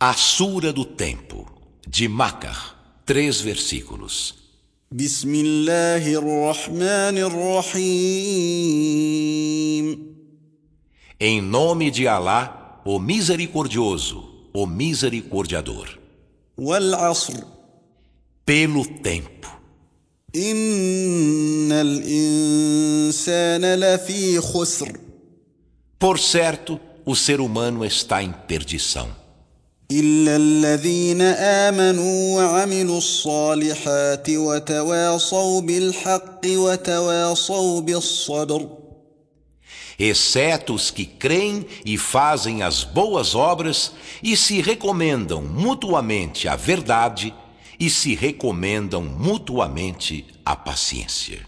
A Sura do Tempo, de Macar, três versículos. Em nome de Alá, o Misericordioso, o Misericordiador. Pelo tempo. Por certo, o ser humano está em perdição. إلا الذين آمنوا وعملوا الصالحات وتواصوا بالحق وتواصوا بالصبر exceto os que creem e fazem as boas obras e se recomendam mutuamente a verdade e se recomendam mutuamente a paciência.